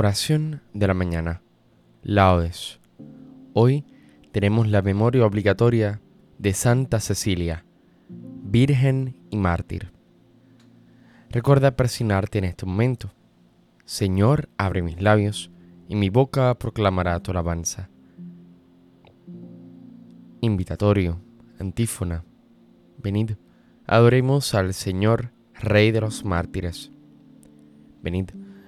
Oración de la mañana. Laudes. Hoy tenemos la memoria obligatoria de Santa Cecilia, Virgen y Mártir. Recuerda persignarte en este momento. Señor, abre mis labios y mi boca proclamará tu alabanza. Invitatorio, antífona. Venid, adoremos al Señor, Rey de los mártires. Venid,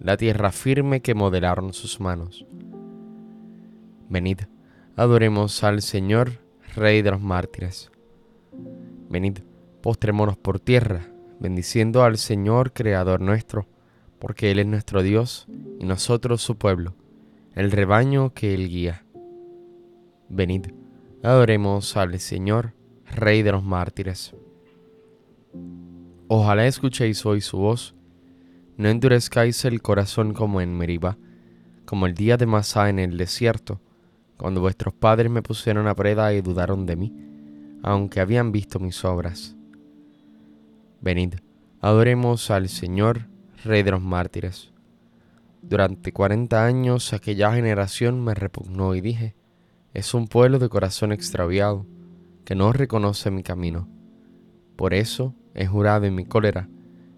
la tierra firme que modelaron sus manos. Venid, adoremos al Señor, Rey de los mártires. Venid, postrémonos por tierra, bendiciendo al Señor, Creador nuestro, porque Él es nuestro Dios y nosotros su pueblo, el rebaño que Él guía. Venid, adoremos al Señor, Rey de los mártires. Ojalá escuchéis hoy su voz, no endurezcáis el corazón como en Meriba, como el día de Masá en el desierto, cuando vuestros padres me pusieron a prueba y dudaron de mí, aunque habían visto mis obras. Venid, adoremos al Señor, Rey de los mártires. Durante cuarenta años aquella generación me repugnó y dije, es un pueblo de corazón extraviado, que no reconoce mi camino. Por eso he jurado en mi cólera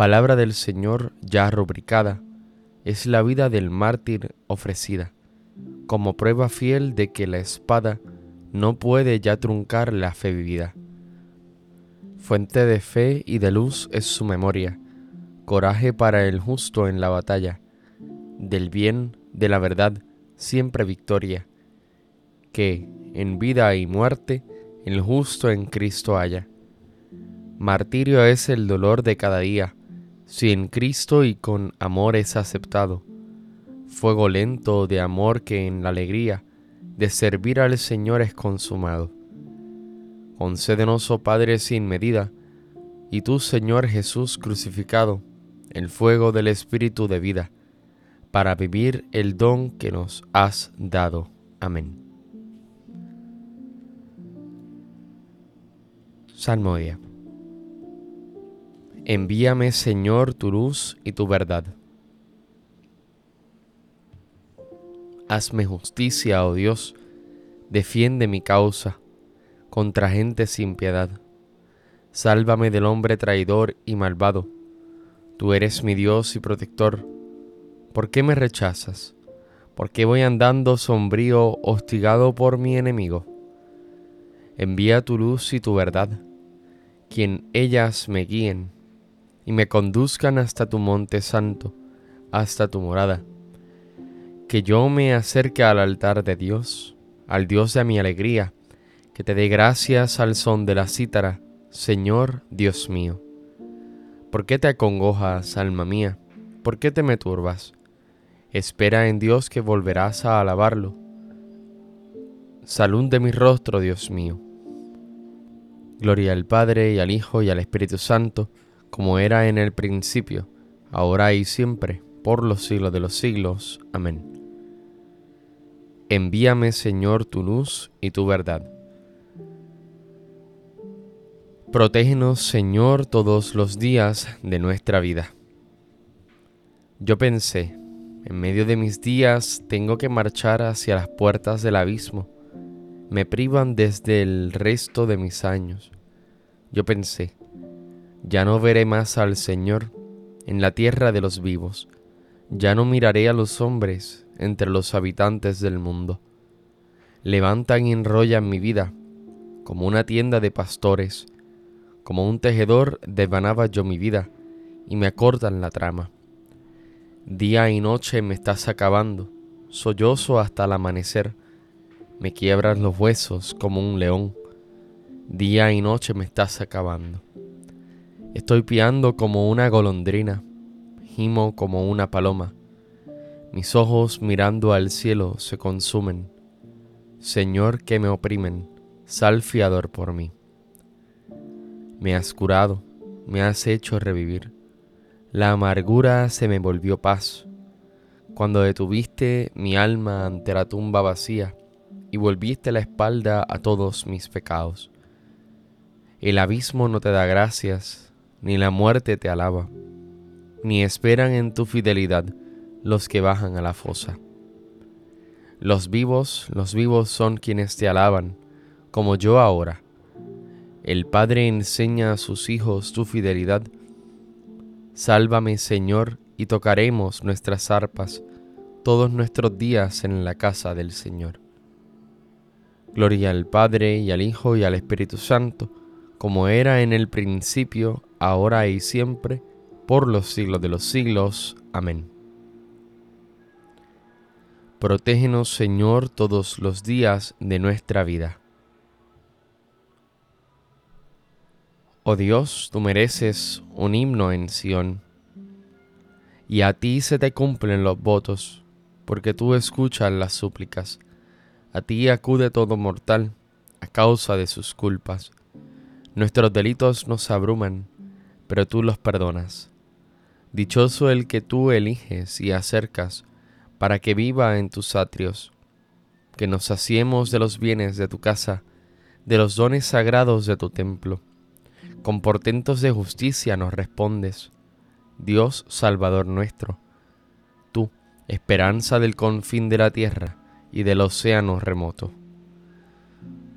Palabra del Señor ya rubricada, es la vida del mártir ofrecida, como prueba fiel de que la espada no puede ya truncar la fe vivida. Fuente de fe y de luz es su memoria, coraje para el justo en la batalla, del bien, de la verdad, siempre victoria, que, en vida y muerte, el justo en Cristo haya. Martirio es el dolor de cada día, si en Cristo y con amor es aceptado, fuego lento de amor que en la alegría de servir al Señor es consumado. Concédenos, oh Padre, sin medida, y tú, Señor Jesús crucificado, el fuego del Espíritu de vida, para vivir el don que nos has dado. Amén. Salmodia. Envíame, Señor, tu luz y tu verdad. Hazme justicia, oh Dios, defiende mi causa contra gente sin piedad. Sálvame del hombre traidor y malvado. Tú eres mi Dios y protector. ¿Por qué me rechazas? ¿Por qué voy andando sombrío, hostigado por mi enemigo? Envía tu luz y tu verdad, quien ellas me guíen y me conduzcan hasta tu monte santo, hasta tu morada. Que yo me acerque al altar de Dios, al Dios de mi alegría, que te dé gracias al son de la cítara, Señor Dios mío. ¿Por qué te acongojas, alma mía? ¿Por qué te me turbas? Espera en Dios que volverás a alabarlo. Salud de mi rostro, Dios mío. Gloria al Padre y al Hijo y al Espíritu Santo, como era en el principio, ahora y siempre, por los siglos de los siglos. Amén. Envíame, Señor, tu luz y tu verdad. Protégenos, Señor, todos los días de nuestra vida. Yo pensé, en medio de mis días tengo que marchar hacia las puertas del abismo. Me privan desde el resto de mis años. Yo pensé, ya no veré más al Señor en la tierra de los vivos, ya no miraré a los hombres entre los habitantes del mundo. levantan y enrollan mi vida, como una tienda de pastores, como un tejedor desvanaba yo mi vida, y me acortan la trama. Día y noche me estás acabando, sollozo hasta el amanecer, me quiebras los huesos como un león, día y noche me estás acabando. Estoy piando como una golondrina, gimo como una paloma, mis ojos mirando al cielo se consumen. Señor que me oprimen, sal fiador por mí. Me has curado, me has hecho revivir. La amargura se me volvió paz. Cuando detuviste mi alma ante la tumba vacía y volviste la espalda a todos mis pecados. El abismo no te da gracias, ni la muerte te alaba, ni esperan en tu fidelidad los que bajan a la fosa. Los vivos, los vivos son quienes te alaban, como yo ahora. El Padre enseña a sus hijos tu fidelidad. Sálvame, Señor, y tocaremos nuestras arpas todos nuestros días en la casa del Señor. Gloria al Padre y al Hijo y al Espíritu Santo, como era en el principio, ahora y siempre, por los siglos de los siglos. Amén. Protégenos, Señor, todos los días de nuestra vida. Oh Dios, tú mereces un himno en Sión, y a ti se te cumplen los votos, porque tú escuchas las súplicas. A ti acude todo mortal a causa de sus culpas. Nuestros delitos nos abruman, pero tú los perdonas. Dichoso el que tú eliges y acercas para que viva en tus atrios, que nos saciemos de los bienes de tu casa, de los dones sagrados de tu templo. Con portentos de justicia nos respondes, Dios Salvador nuestro, tú, esperanza del confín de la tierra y del océano remoto.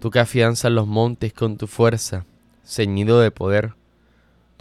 Tú que afianzas los montes con tu fuerza, ceñido de poder,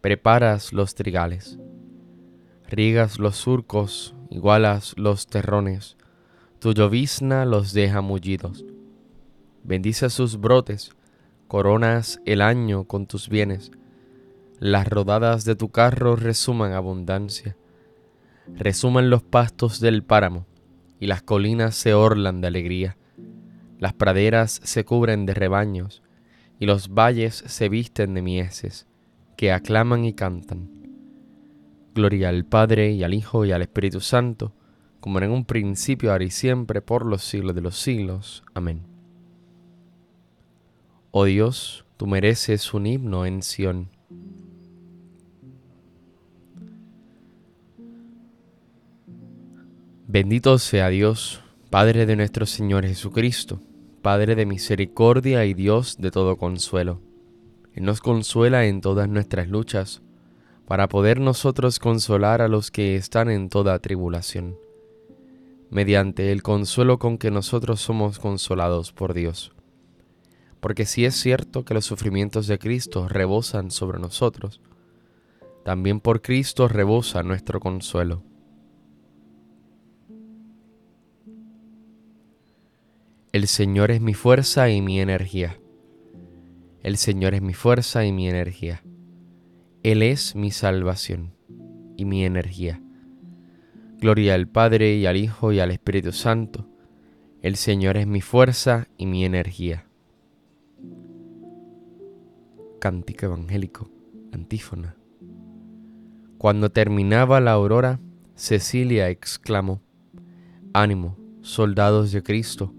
preparas los trigales, riegas los surcos, igualas los terrones, tu llovizna los deja mullidos. Bendice sus brotes, coronas el año con tus bienes. Las rodadas de tu carro resuman abundancia. Resuman los pastos del páramo, y las colinas se orlan de alegría. Las praderas se cubren de rebaños, y los valles se visten de mieses, que aclaman y cantan. Gloria al Padre y al Hijo y al Espíritu Santo, como en un principio, ahora y siempre, por los siglos de los siglos. Amén. Oh Dios, tú mereces un himno en Sión. Bendito sea Dios, Padre de nuestro Señor Jesucristo, Padre de misericordia y Dios de todo consuelo. Nos consuela en todas nuestras luchas, para poder nosotros consolar a los que están en toda tribulación mediante el consuelo con que nosotros somos consolados por Dios. Porque si es cierto que los sufrimientos de Cristo rebosan sobre nosotros, también por Cristo rebosa nuestro consuelo. El Señor es mi fuerza y mi energía. El Señor es mi fuerza y mi energía. Él es mi salvación y mi energía. Gloria al Padre y al Hijo y al Espíritu Santo. El Señor es mi fuerza y mi energía. Cántico evangélico, antífona. Cuando terminaba la aurora, Cecilia exclamó, Ánimo, soldados de Cristo,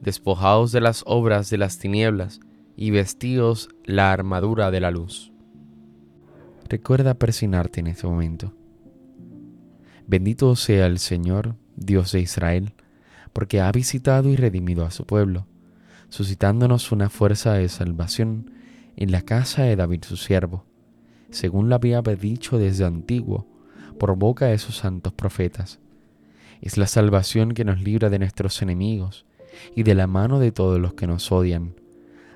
despojados de las obras de las tinieblas y vestidos la armadura de la luz. Recuerda persignarte en este momento Bendito sea el Señor, Dios de Israel, porque ha visitado y redimido a su pueblo. suscitándonos una fuerza de salvación en la casa de David su siervo, según lo había dicho desde antiguo, por boca de sus santos profetas. Es la salvación que nos libra de nuestros enemigos y de la mano de todos los que nos odian.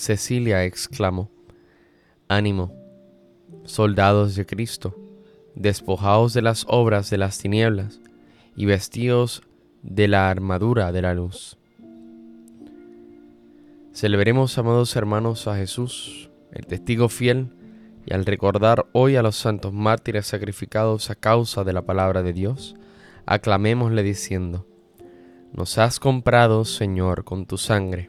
Cecilia exclamó, Ánimo, soldados de Cristo, despojaos de las obras de las tinieblas y vestidos de la armadura de la luz. Celebremos, amados hermanos, a Jesús, el testigo fiel, y al recordar hoy a los santos mártires sacrificados a causa de la palabra de Dios, aclamémosle diciendo, Nos has comprado, Señor, con tu sangre.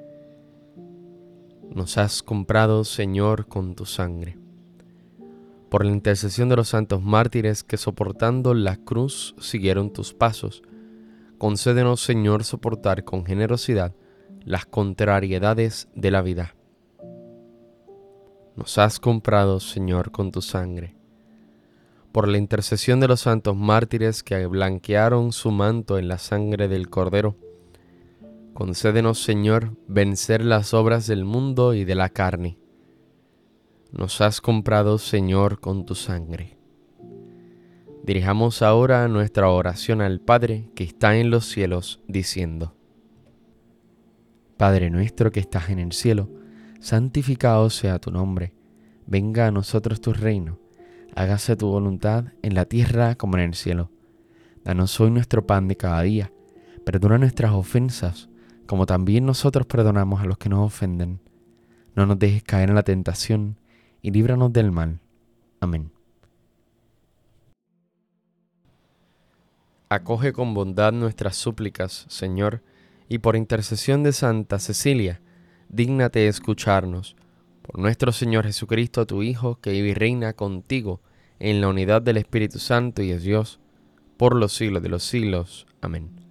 Nos has comprado, Señor, con tu sangre. Por la intercesión de los santos mártires que soportando la cruz siguieron tus pasos, concédenos, Señor, soportar con generosidad las contrariedades de la vida. Nos has comprado, Señor, con tu sangre. Por la intercesión de los santos mártires que blanquearon su manto en la sangre del Cordero, concédenos, Señor, vencer las obras del mundo y de la carne. Nos has comprado, Señor, con tu sangre. Dirijamos ahora nuestra oración al Padre que está en los cielos, diciendo, Padre nuestro que estás en el cielo, santificado sea tu nombre, venga a nosotros tu reino, hágase tu voluntad en la tierra como en el cielo. Danos hoy nuestro pan de cada día, perdona nuestras ofensas, como también nosotros perdonamos a los que nos ofenden. No nos dejes caer en la tentación, y líbranos del mal. Amén. Acoge con bondad nuestras súplicas, Señor, y por intercesión de Santa Cecilia, dígnate escucharnos. Por nuestro Señor Jesucristo, tu Hijo, que vive y reina contigo en la unidad del Espíritu Santo y es Dios, por los siglos de los siglos. Amén.